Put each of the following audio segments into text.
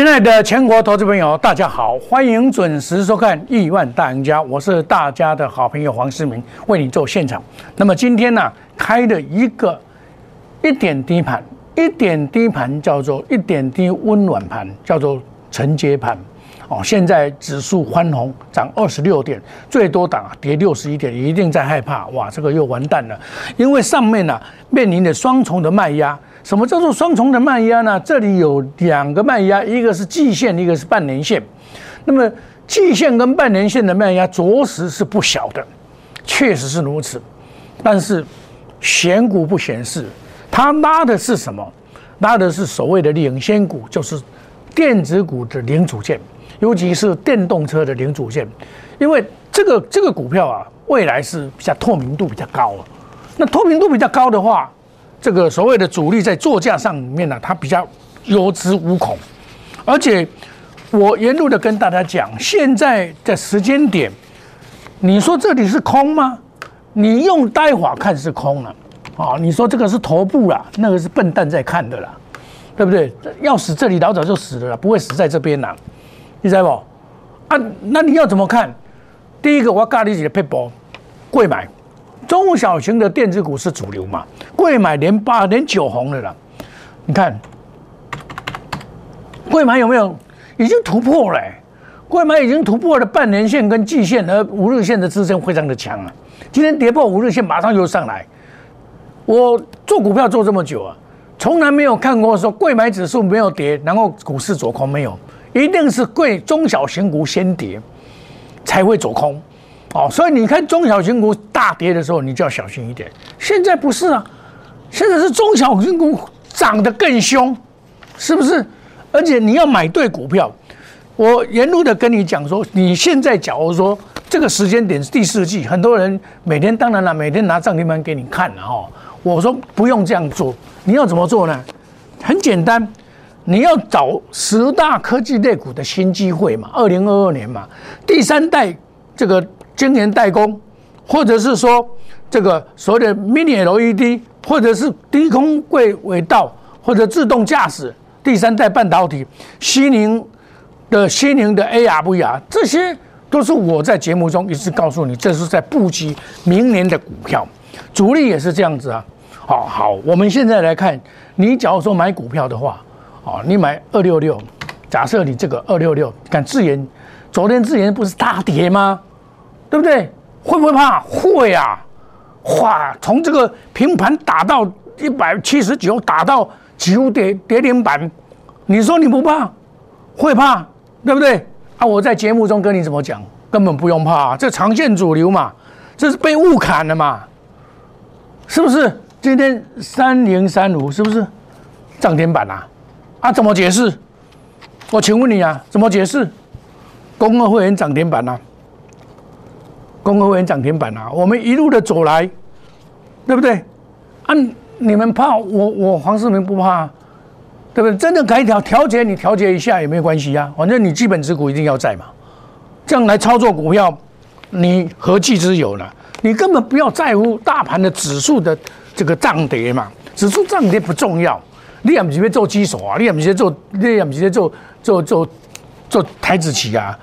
亲爱的全国投资朋友，大家好，欢迎准时收看《亿万大赢家》，我是大家的好朋友黄世明，为你做现场。那么今天呢，开了一个一点低盘，一点低盘叫做一点低温暖盘，叫做承接盘。哦，现在指数翻红，涨二十六点，最多档跌六十一点，一定在害怕，哇，这个又完蛋了，因为上面呢面临的双重的卖压。什么叫做双重的卖压呢？这里有两个卖压，一个是季线，一个是半年线。那么季线跟半年线的卖压着实是不小的，确实是如此。但是选股不显示，它拉的是什么？拉的是所谓的领先股，就是电子股的零组件，尤其是电动车的零组件。因为这个这个股票啊，未来是比较透明度比较高。那透明度比较高的话，这个所谓的主力在座驾上面呢，它比较有恃无恐，而且我沿路的跟大家讲，现在的时间点，你说这里是空吗？你用待会看是空了，啊，你说这个是头部啦，那个是笨蛋在看的啦，对不对？要死这里老早就死了啦，不会死在这边啦，你知道不？啊，那你要怎么看？第一个我要咖喱几个配博贵买。中小型的电子股是主流嘛？贵买连八连九红了啦，你看，贵买有没有已经突破了？贵买已经突破了半年线跟季线和五日线的支撑，非常的强啊！今天跌破五日线，马上又上来。我做股票做这么久啊，从来没有看过说贵买指数没有跌，然后股市走空没有，一定是贵中小型股先跌才会走空。哦，所以你看中小型股大跌的时候，你就要小心一点。现在不是啊，现在是中小型股涨得更凶，是不是？而且你要买对股票。我沿路的跟你讲说，你现在假如说这个时间点是第四季，很多人每天当然了，每天拿涨停板给你看了哈。我说不用这样做，你要怎么做呢？很简单，你要找十大科技类股的新机会嘛。二零二二年嘛，第三代这个。晶圆代工，或者是说这个所谓的 Mini LED，或者是低空轨轨道，或者自动驾驶，第三代半导体，西宁的西宁的 AR VR，这些都是我在节目中一直告诉你，这是在布局明年的股票，主力也是这样子啊。好好，我们现在来看，你假如说买股票的话，哦，你买二六六，假设你这个二六六，看智研，昨天智研不是大跌吗？对不对？会不会怕？会啊！哇，从这个平盘打到一百七十九，打到几乎跌跌停板，你说你不怕？会怕，对不对？啊，我在节目中跟你怎么讲？根本不用怕，这长线主流嘛，这是被误砍的嘛，是不是？今天三零三五是不是涨停板啊？啊，怎么解释？我请问你啊，怎么解释？公共会员涨停板啊？公会员涨停板啊！我们一路的走来，对不对？啊，你们怕我，我黄世明不怕，对不对？真的改调调节，你调节一下也没有关系啊。反正你基本持股一定要在嘛，这样来操作股票，你何计之有呢？你根本不要在乎大盘的指数的这个涨跌嘛，指数涨跌不重要。你也不是做基手啊，你也不是做，你也不是做做做做台子棋啊。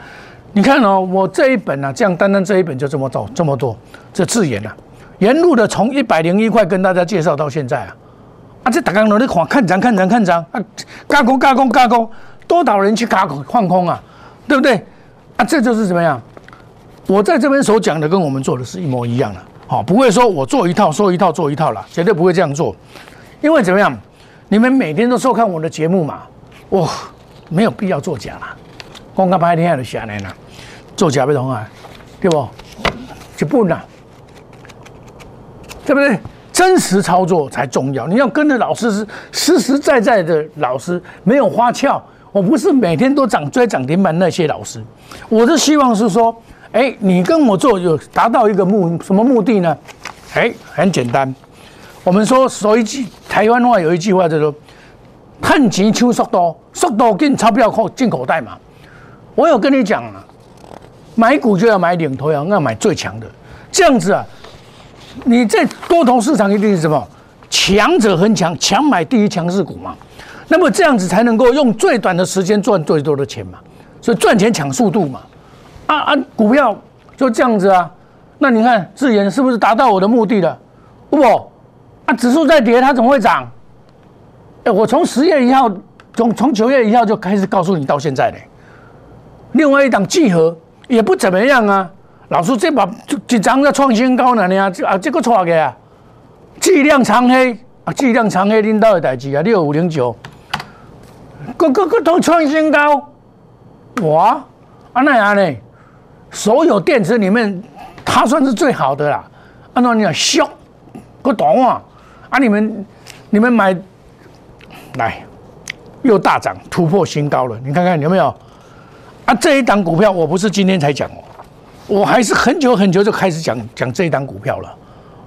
你看哦，我这一本呢，这样单单这一本就这么多这么多，这字眼啊，沿路的从一百零一块跟大家介绍到现在啊，啊，这大家努力看看涨看涨看涨啊，加工加工加工，多少人去加空放空啊，对不对？啊，这就是怎么样？我在这边所讲的跟我们做的是一模一样的，好，不会说我做一套说一套做一套了，绝对不会这样做，因为怎么样？你们每天都收看我的节目嘛，哇，没有必要作假了。讲个白天就下来啦，做假不同啊，对不？就不难，对不对？真实操作才重要。你要跟着老师是实实在在的老师，没有花俏。我不是每天都涨追涨停板那些老师，我是希望是说，哎，你跟我做有达到一个目什么目的呢？哎，很简单。我们说说一句台湾话有一句话叫做“看钱抢速度，速度进钞票口进口袋嘛”。我有跟你讲啊，买股就要买领头羊，要买最强的，这样子啊，你在多头市场一定是什么？强者恒强，强买第一强势股嘛。那么这样子才能够用最短的时间赚最多的钱嘛。所以赚钱抢速度嘛。啊啊，股票就这样子啊。那你看智研是不是达到我的目的了？不，啊，指数在跌，它怎么会涨？哎，我从十月一号，从从九月一号就开始告诉你到现在嘞。另外一档聚合也不怎么样啊。老师这把一张在创新高呢，你啊，啊，这个错个啊，巨量长黑啊，巨量长黑领导的代志啊，六五零九，个个个都创新高，哇，啊那样呢？所有电池里面，它算是最好的啦。按照你讲，笑，不懂啊？啊，你们你们买来又大涨，突破新高了，你看看有没有？啊，这一档股票我不是今天才讲哦。我还是很久很久就开始讲讲这一档股票了，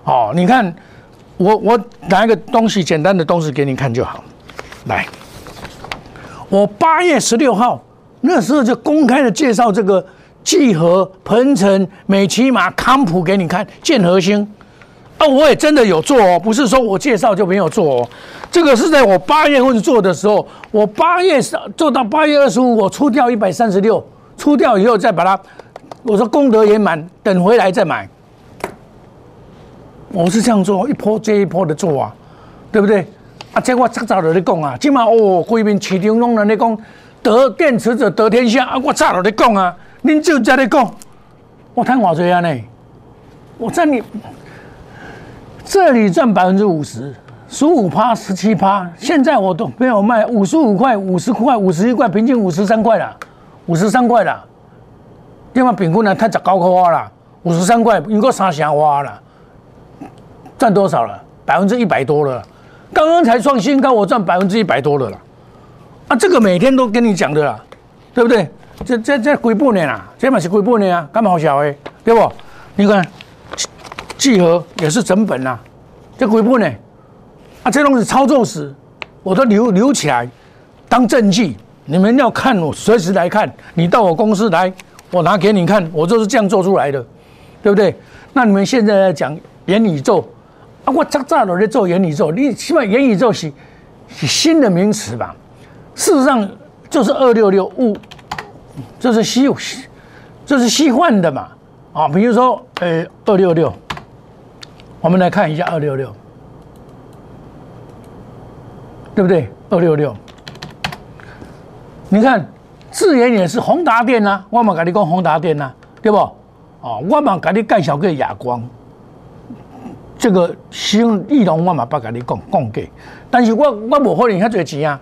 哦，你看，我我拿一个东西简单的东西给你看就好，来，我八月十六号那时候就公开的介绍这个聚合、鹏程、美骑马、康普给你看，建核心，啊，我也真的有做哦，不是说我介绍就没有做哦，这个是在我八月份做的时候，我八月做到八月二十五，我出掉一百三十六，出掉以后再把它。我说功德圆满，等回来再买。我是这样做，一波接一波的做啊，对不对？啊，这我早早就在讲啊，起码哦，规面市场拢在咧讲得电池者得天下啊，我早就在讲啊，您就在咧讲，我贪我这样呢？我在你这里赚百分之五十，十五趴、十七趴，现在我都没有卖，五十五块、五十块、五十一块，平均五十三块了，五十三块了。另外平均呢，赚十高块花了，五十三块，应该三成花了，赚多少了？百分之一百多了。刚刚才创新高，我赚百分之一百多了啦。啊，这个每天都跟你讲的啦，对不对？这这这鬼半年啊，这嘛是鬼半年啊，干嘛好小诶？对不？你看，聚合也是整本呐，这鬼半年啊，这东西操作时我都留留起来当证据，你们要看我随时来看，你到我公司来。我拿给你看，我就是这样做出来的，对不对？那你们现在在讲元宇宙啊，我早早都在做元宇宙，你起码元宇宙是是新的名词吧？事实上就是二六六五，这是虚，这是虚幻的嘛？啊，比如说呃二六六，我们来看一下二六六，对不对？二六六，你看。智研也是宏达电呐，我嘛跟你讲宏达电呐，对不？哦，我嘛跟你介绍个亚光，这个新翼龙我嘛不跟你讲讲给，但是我我无可能遐多钱啊，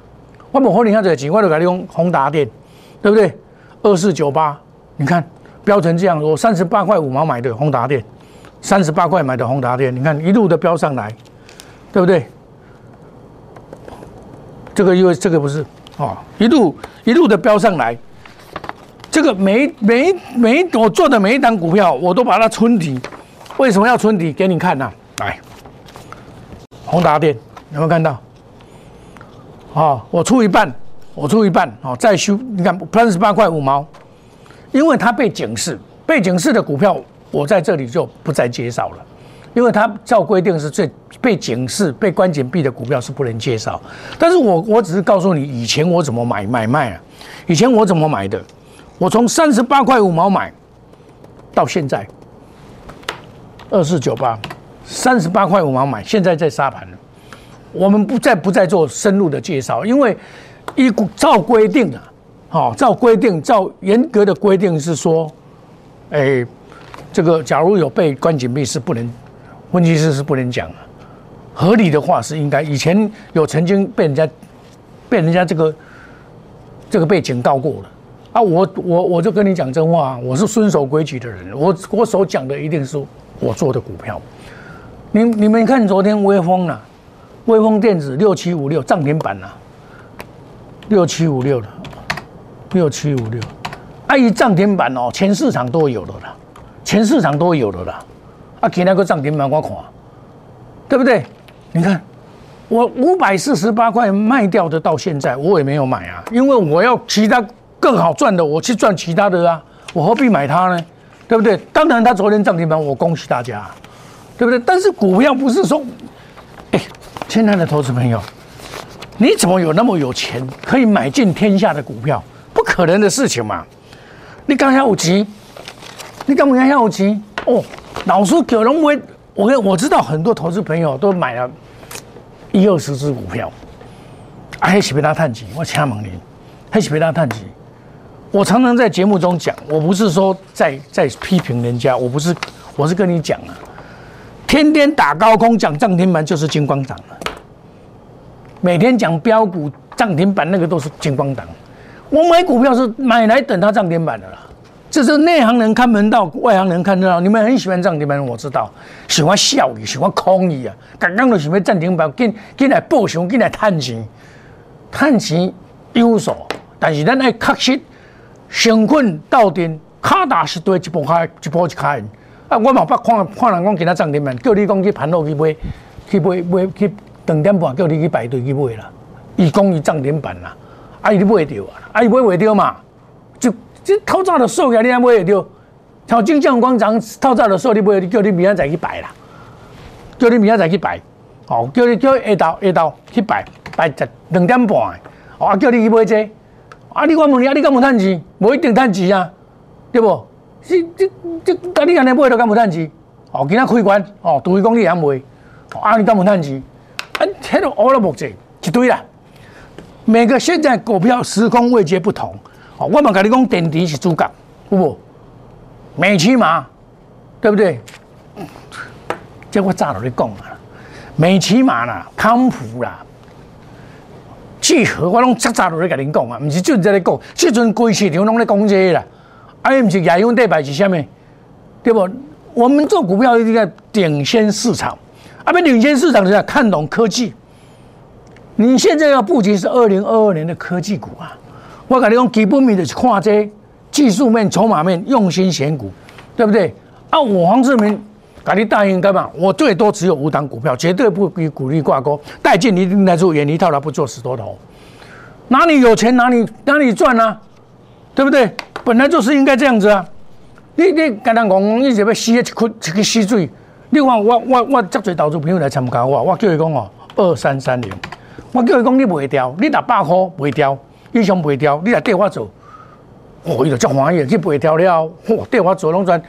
我无可能遐多钱，我就跟你讲宏达电，对不对？二四九八，你看标成这样，我三十八块五毛买的宏达电，三十八块买的宏达电，你看一路的标上来，对不对？这个因为这个不是。哦，一路一路的飙上来，这个每每每我做的每一档股票，我都把它存底。为什么要存底？给你看呐，来，宏达电有没有看到？哦，我出一半，我出一半，哦，再修，你看三十八块五毛，因为它被警示，被警示的股票，我在这里就不再介绍了。因为它照规定是最被警示、被关紧闭的股票是不能介绍，但是我我只是告诉你以前我怎么买买卖啊，以前我怎么买的，我从三十八块五毛买到现在二四九八，三十八块五毛买，现在在沙盘了。我们不再不再做深入的介绍，因为依照规定啊，好，照规定，照严格的规定是说，哎，这个假如有被关紧闭是不能。问题是是不能讲啊，合理的话是应该。以前有曾经被人家被人家这个这个被警告过了啊，我我我就跟你讲真话，我是遵守规矩的人，我我所讲的一定是我做的股票。你你们看昨天微风呐，微风电子六七五六涨停板呐，六七五六的，六七五六，啊一涨停板哦，全市场都有的啦，全市场都有的啦。啊，其他个涨停板我看，对不对？你看，我五百四十八块卖掉的，到现在我也没有买啊，因为我要其他更好赚的，我去赚其他的啊，我何必买它呢？对不对？当然，它昨天涨停板，我恭喜大家，对不对？但是股票不是说，哎，亲爱的投资朋友，你怎么有那么有钱，可以买进天下的股票？不可能的事情嘛！你刚才有急，你刚才有急哦。老师可能我，我我知道很多投资朋友都买了一二十只股票，还是被他探底。我请问你，还是被他探底？我常常在节目中讲，我不是说在在批评人家，我不是，我是跟你讲啊，天天打高空讲涨停板就是金光党了。每天讲标股涨停板，那个都是金光党。我买股票是买来等它涨停板的啦。这是内行人看门道，外行人看热闹。你们很喜欢涨停板，我知道，喜欢笑语，喜欢空语啊。刚刚都喜欢涨停板，进进来报熊，进来探钱，探钱有所，但是咱爱确实成困到顶，卡打是对一波开一波一开。啊，我嘛不看看人讲其他涨停板，叫你讲去盘路去买，去买买去。两点半叫你去排队去买啦，伊讲伊涨停板啦，啊伊你买着啊，啊伊买袂着嘛，这透早的数起你还买会着，像金江广场透早的数你买，叫你明仔再去摆啦，叫你明仔再去摆，哦，叫你叫下昼下昼去摆，摆十两点半的，哦，叫你去买这，啊你我问你啊，你敢有趁钱？无一定趁钱啊，对不？这这这，啊你安尼买都敢有趁钱？哦，今仔开关，哦，除非讲你会晓买，啊你敢有趁钱？啊，这都乌了目子一堆啦。每个现在股票时空位阶不同，我们跟你讲，电池是主角，不？美骑马，对不对？这我早就你讲啊，美骑马啦，康普啦，聚合，我拢早早就咧甲你讲啊，不是就在咧讲，这阵规市场拢咧讲这啦，啊，不是亚用代牌是虾米？对不？我们做股票一定要领先市场。啊，不领先市场的人看懂科技，你现在要布局是二零二二年的科技股啊！我跟你讲，基本面就是看这技术面、筹码面，用心选股，对不对？啊，我黄志明，跟你答应干嘛？我最多只有五档股票，绝对不与股利挂钩，带进一定来做，远离套牢，不做死多头。哪里有钱哪里哪里赚呢？对不对？本来就是应该这样子啊！你你刚刚讲，你是要吸一颗一个吸水。另外，我我我足侪投资朋友来参加我，我叫伊讲哦，二三三零，我叫伊讲你卖掉，你六百块卖掉，以上卖掉，你来缀我做，哦，伊就足欢喜，去卖掉了，哦，缀我做拢全，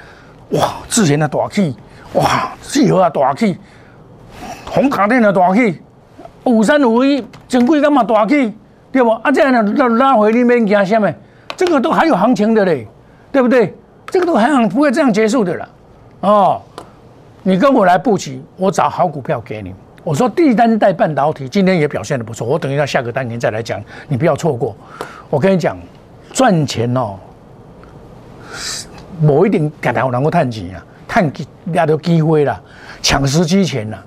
哇，之前的大气，哇，四合啊大气，红卡店的大气，五三五一，正规干嘛大气，对不？啊，这样呢，拉拉回你免惊什么？这个都还有行情的嘞，对不对？这个都还行，不会这样结束的了，哦。你跟我来布局，我找好股票给你。我说第三代半导体今天也表现的不错，我等一下下个单元再来讲，你不要错过。我跟你讲，赚钱哦，某一定给他能够探钱啊，探抓到机会了，抢时机钱了。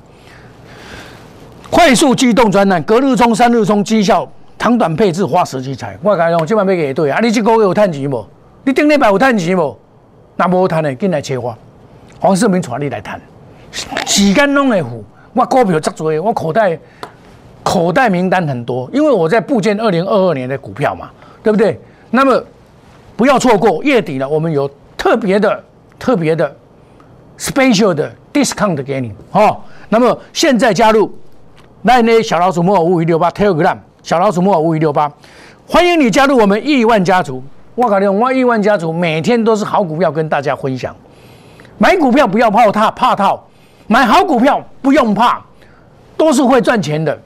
快速机动专栏，隔日冲、三日冲，绩效长短配置，花时机财。我讲用，今晚要给对啊！你这个月有探钱无？你顶礼拜有探钱无？那无探的，进来切花。黄世明传你来谈，时间拢会付，我股票足多，我口袋口袋名单很多，因为我在布建二零二二年的股票嘛，对不对？那么不要错过月底了，我们有特别的、特别的 special 的 discount 给你哦。那么现在加入那那小老鼠莫尔五一六八 Telegram 小老鼠莫尔五一六八，欢迎你加入我们亿万家族。我讲的我亿万家族每天都是好股票跟大家分享。买股票不要怕套，怕套；买好股票不用怕，都是会赚钱的。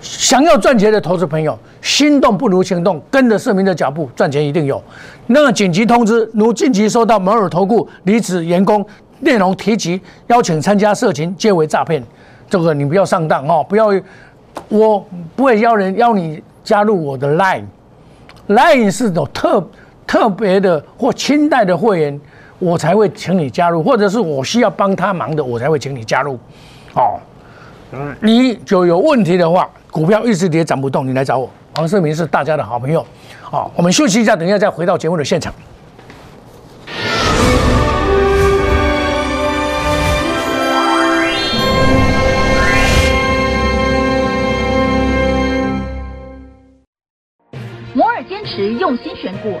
想要赚钱的投资朋友，心动不如行动，跟着市民的脚步，赚钱一定有。那紧急通知，如近期收到摩尔投顾离职员工，内容提及邀请参加社群，皆为诈骗。这个你不要上当哦，不要，我不会邀人邀你加入我的 Line，Line 是种特特别的或清代的会员。我才会请你加入，或者是我需要帮他忙的，我才会请你加入。哦，你就有问题的话，股票一直跌涨不动，你来找我。黄世明是大家的好朋友。好，我们休息一下，等一下再回到节目的现场。摩尔坚持用心选股。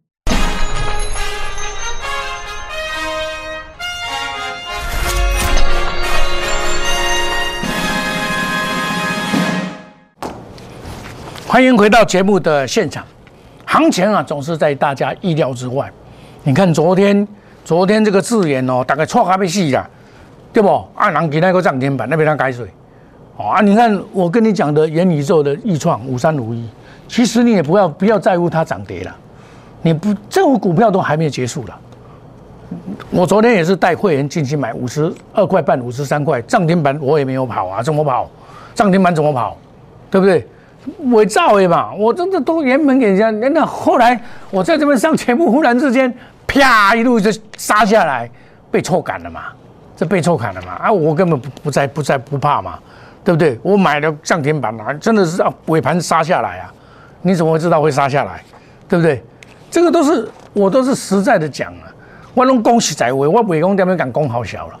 欢迎回到节目的现场。行情啊，总是在大家意料之外。你看昨天，昨天这个字眼哦，大概错咖啡细啦，对不？按人给那个涨停板，那边他改水。哦啊，你看我跟你讲的元宇宙的易创五三五一，其实你也不要不要在乎它涨跌了。你不，这种股票都还没有结束了。我昨天也是带会员进去买五十二块半、五十三块涨停板，我也没有跑啊，怎么跑？涨停板怎么跑？对不对？伪造的嘛，我真的都原本给人家，那后来我在这边上全部，忽然之间啪一路就杀下来，被错赶了嘛，这被错砍了嘛啊！我根本不不在不在不怕嘛，对不对？我买了涨停板嘛，真的是啊尾盘杀下来啊！你怎么会知道会杀下来？对不对？这个都是我都是实在的讲啊，我拢恭喜在位，我尾工这边敢攻好小了。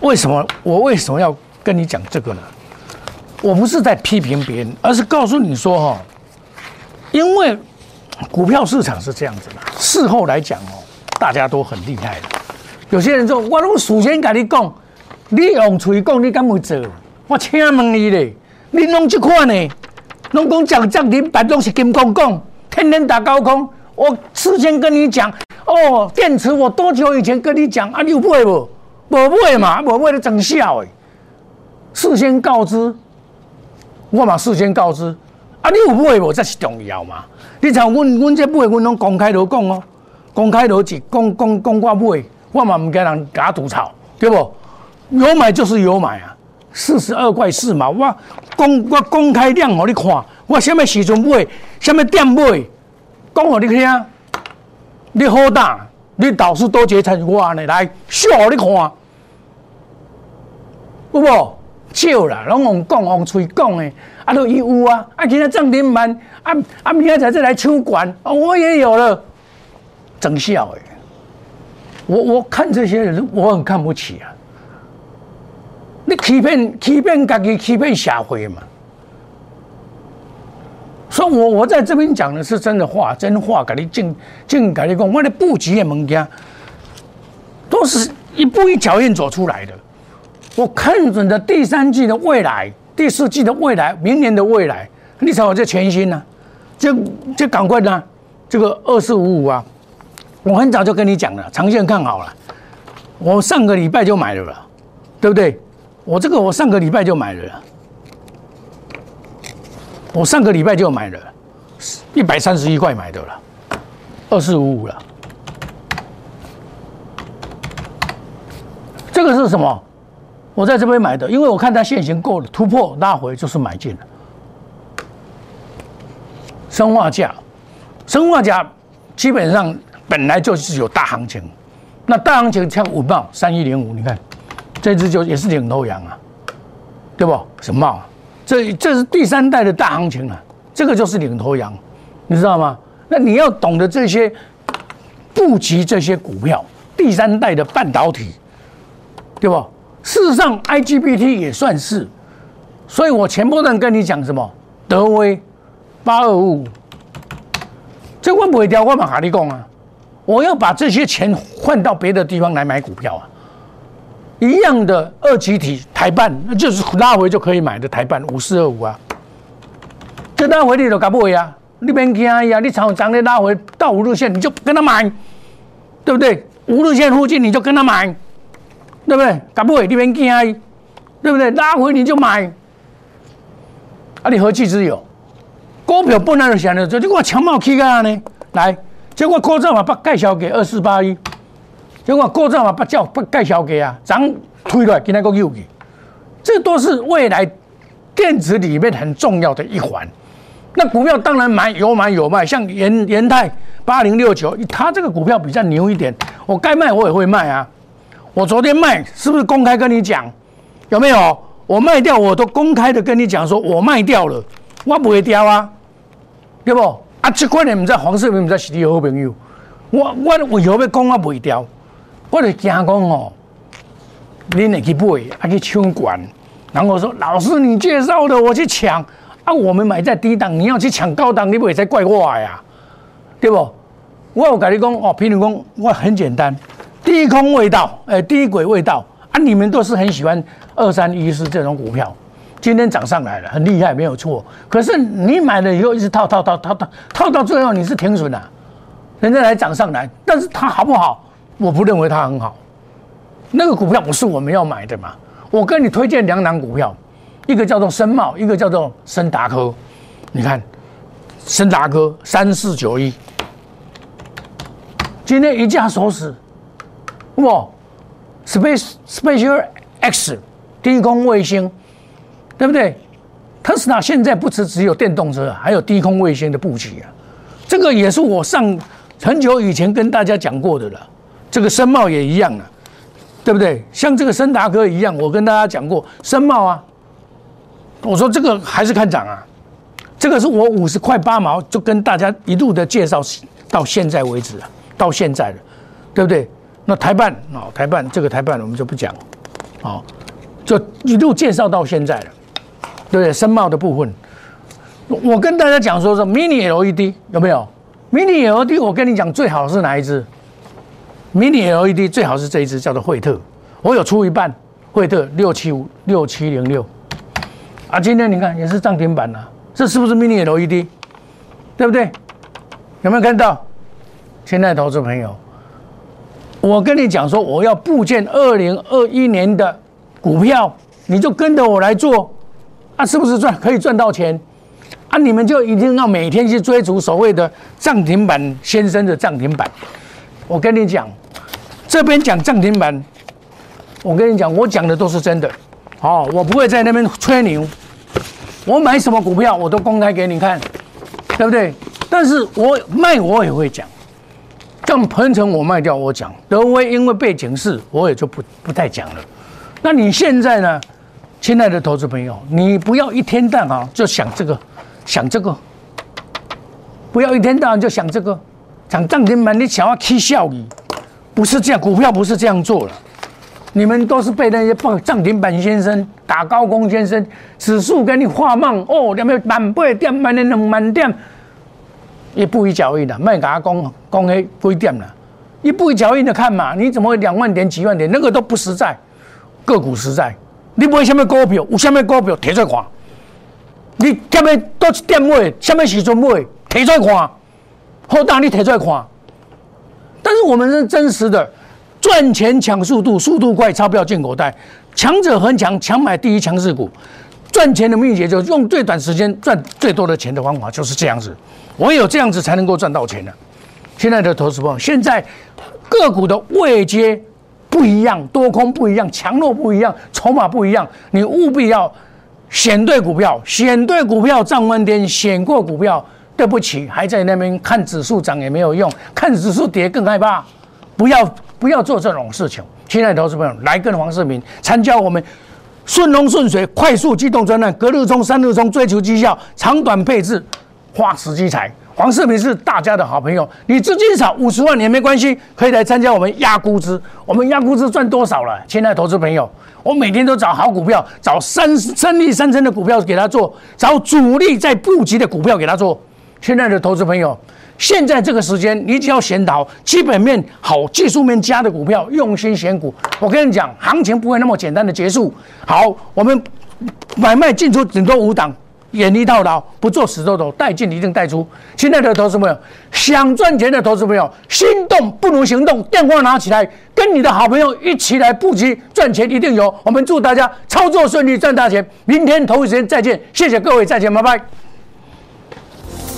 为什么我为什么要跟你讲这个呢？我不是在批评别人，而是告诉你说哈，因为股票市场是这样子的，事后来讲哦，大家都很厉害的。有些人说，我拢事先跟你讲，你用嘴讲，你敢会做？我请问你咧，你弄这款呢？拢讲涨涨停板都是金公公，天天打高空。我事先跟你讲，哦，电池我多久以前跟你讲啊？你有买不？无买嘛，无买的整笑诶。事先告知。我嘛事先告知，啊，你有买无？才是重要嘛？你像阮，阮这买，阮拢公开都讲哦，公开都是讲讲讲我买，我嘛唔惊人假吐槽，对不？有买就是有买啊，四十二块四嘛，我公我公开量给你看，我什么时阵买，什么店买，讲给你听，你好大，你导师多节参我呢，来秀给你看，有无？少啦，拢用讲用嘴讲的，啊都有啊，啊今天涨停板，啊啊明天才再来抽管，哦我也有了，整笑诶，我我看这些人，我很看不起啊，你欺骗欺骗自己，欺骗社会嘛，所以我我在这边讲的是真的话，真话，跟你正正跟你讲，我的布局的物件，都是一步一脚印走出来的。我看准的第三季的未来，第四季的未来，明年的未来，你瞧我这全新呢，就就赶快呢，这个二四五五啊，我很早就跟你讲了，长线看好了，我上个礼拜就买了了，对不对？我这个我上个礼拜就买了，我上个礼拜就买了，一百三十一块买的了，二四五五了，这个是什么？我在这边买的，因为我看它现行够了，突破拉回就是买进了。生化价，生化价基本上本来就是有大行情，那大行情像五茂三一零五，你看这只就也是领头羊啊，对不？什么？这这是第三代的大行情啊，这个就是领头羊，你知道吗？那你要懂得这些布局这些股票，第三代的半导体，对不？事实上，IGBT 也算是，所以我前波段跟你讲什么？德威八二五五，这我不会掉，我马哈利讲啊，我要把这些钱换到别的地方来买股票啊。一样的二级体台办，那就是拉回就可以买的台办五四二五啊。这拉回你都搞不会啊，你别惊呀，你炒涨的拉回到五日线你就跟他买，对不对？五日线附近你就跟他买。对不对？搞不会，你别惊，对不对？拉回你就买，啊，你何其之有？股票本来就想的，就我强茂起个呢，来，结果股价嘛不介绍给二四八一，结果股价嘛不叫不介绍给啊，涨推出来，给那个又去，这都是未来电子里面很重要的一环。那股票当然买有买有卖，像延延泰八零六九，它这个股票比较牛一点，我该卖我也会卖啊。我昨天卖是不是公开跟你讲？有没有？我卖掉我都公开的跟你讲，说我卖掉了，我不会掉啊，对不？啊，这块你唔知黄世明唔知是你好朋友，我我为何要讲我不会掉？我就惊讲哦，你会去买，啊去抢管，然后我说老师你介绍的我去抢。啊，我们买在低档，你要去抢高档，你不会再怪我呀？对不？我有跟你讲哦，平如讲，我很简单，低空味道，哎，低轨味道啊，你们都是很喜欢二三一四这种股票，今天涨上来了，很厉害，没有错。可是你买了以后一直套套套套套套到最后你是停损了，人家来涨上来，但是它好不好？我不认为它很好。那个股票不是我们要买的嘛？我跟你推荐两档股票。一个叫做深茂，一个叫做深达科。你看，深达科三四九一，今天一价锁死，哇，Space Special X 低空卫星，对不对？特斯拉现在不只只有电动车，还有低空卫星的布局啊。这个也是我上很久以前跟大家讲过的了。这个深茂也一样了，对不对？像这个深达科一样，我跟大家讲过深茂啊。我说这个还是看涨啊，这个是我五十块八毛就跟大家一路的介绍到现在为止啊，到现在了，对不对？那台办啊，台办这个台办我们就不讲，哦，就一路介绍到现在了，对不对？深茂的部分，我跟大家讲说说 mini LED 有没有？mini LED 我跟你讲最好是哪一只？mini LED 最好是这一只叫做惠特，我有出一半，惠特六七五六七零六。啊，今天你看也是涨停板了，这是不是 mini LED？对不对？有没有看到？亲爱的投资朋友，我跟你讲说，我要布建二零二一年的股票，你就跟着我来做，啊，是不是赚可以赚到钱？啊，你们就一定要每天去追逐所谓的涨停板先生的涨停板。我跟你讲，这边讲涨停板，我跟你讲，我讲的都是真的。哦，我不会在那边吹牛。我买什么股票，我都公开给你看，对不对？但是我卖我也会讲，像鹏程我卖掉我讲，德威因为被警示，我也就不不太讲了。那你现在呢，亲爱的投资朋友，你不要一天到晚就想这个，想这个，不要一天到晚就想这个，涨涨停板，你想要踢效益，不是这样，股票不是这样做了。你们都是被那些放涨停板先生、打高工先生，指数给你画梦哦，两百万八点，买那两万点，一步一脚印的，卖给他讲讲黑规定了，一步一脚印的看嘛，你怎么会两万点、几万点，那个都不实在，个股实在，你买什么股票，有什么股票提出来看，你今日多一点买，什么时阵买，提出来看，好当你提出来看，但是我们是真实的。赚钱抢速度，速度快，钞票进口袋，强者恒强，强买第一强势股。赚钱的秘诀就是用最短时间赚最多的钱的方法，就是这样子。唯有这样子才能够赚到钱的。现在的投资朋友，现在个股的位阶不一样，多空不一样，强弱不一样，筹码不一样，你务必要选对股票，选对股票涨万点，选过股票，对不起，还在那边看指数涨也没有用，看指数跌更害怕，不要。不要做这种事情，亲爱的投资朋友，来跟黄世明参加我们顺风顺水、快速机动专案，隔日冲、三日冲，追求绩效，长短配置，花时机财。黄世明是大家的好朋友，你资金少五十万也没关系，可以来参加我们压估值。我们压估值赚多少了？亲爱的投资朋友，我每天都找好股票，找三三利三成的股票给他做，找主力在布局的股票给他做。亲爱的投资朋友。现在这个时间，你只要选到基本面好、技术面佳的股票，用心选股。我跟你讲，行情不会那么简单的结束。好，我们买卖进出顶多五档，远离套牢，不做死多头，带进一定带出。亲爱的投资朋友，想赚钱的投资朋友，心动不如行动，电话拿起来，跟你的好朋友一起来布局赚钱，一定有。我们祝大家操作顺利，赚大钱。明天同一时间再见，谢谢各位，再见，拜拜。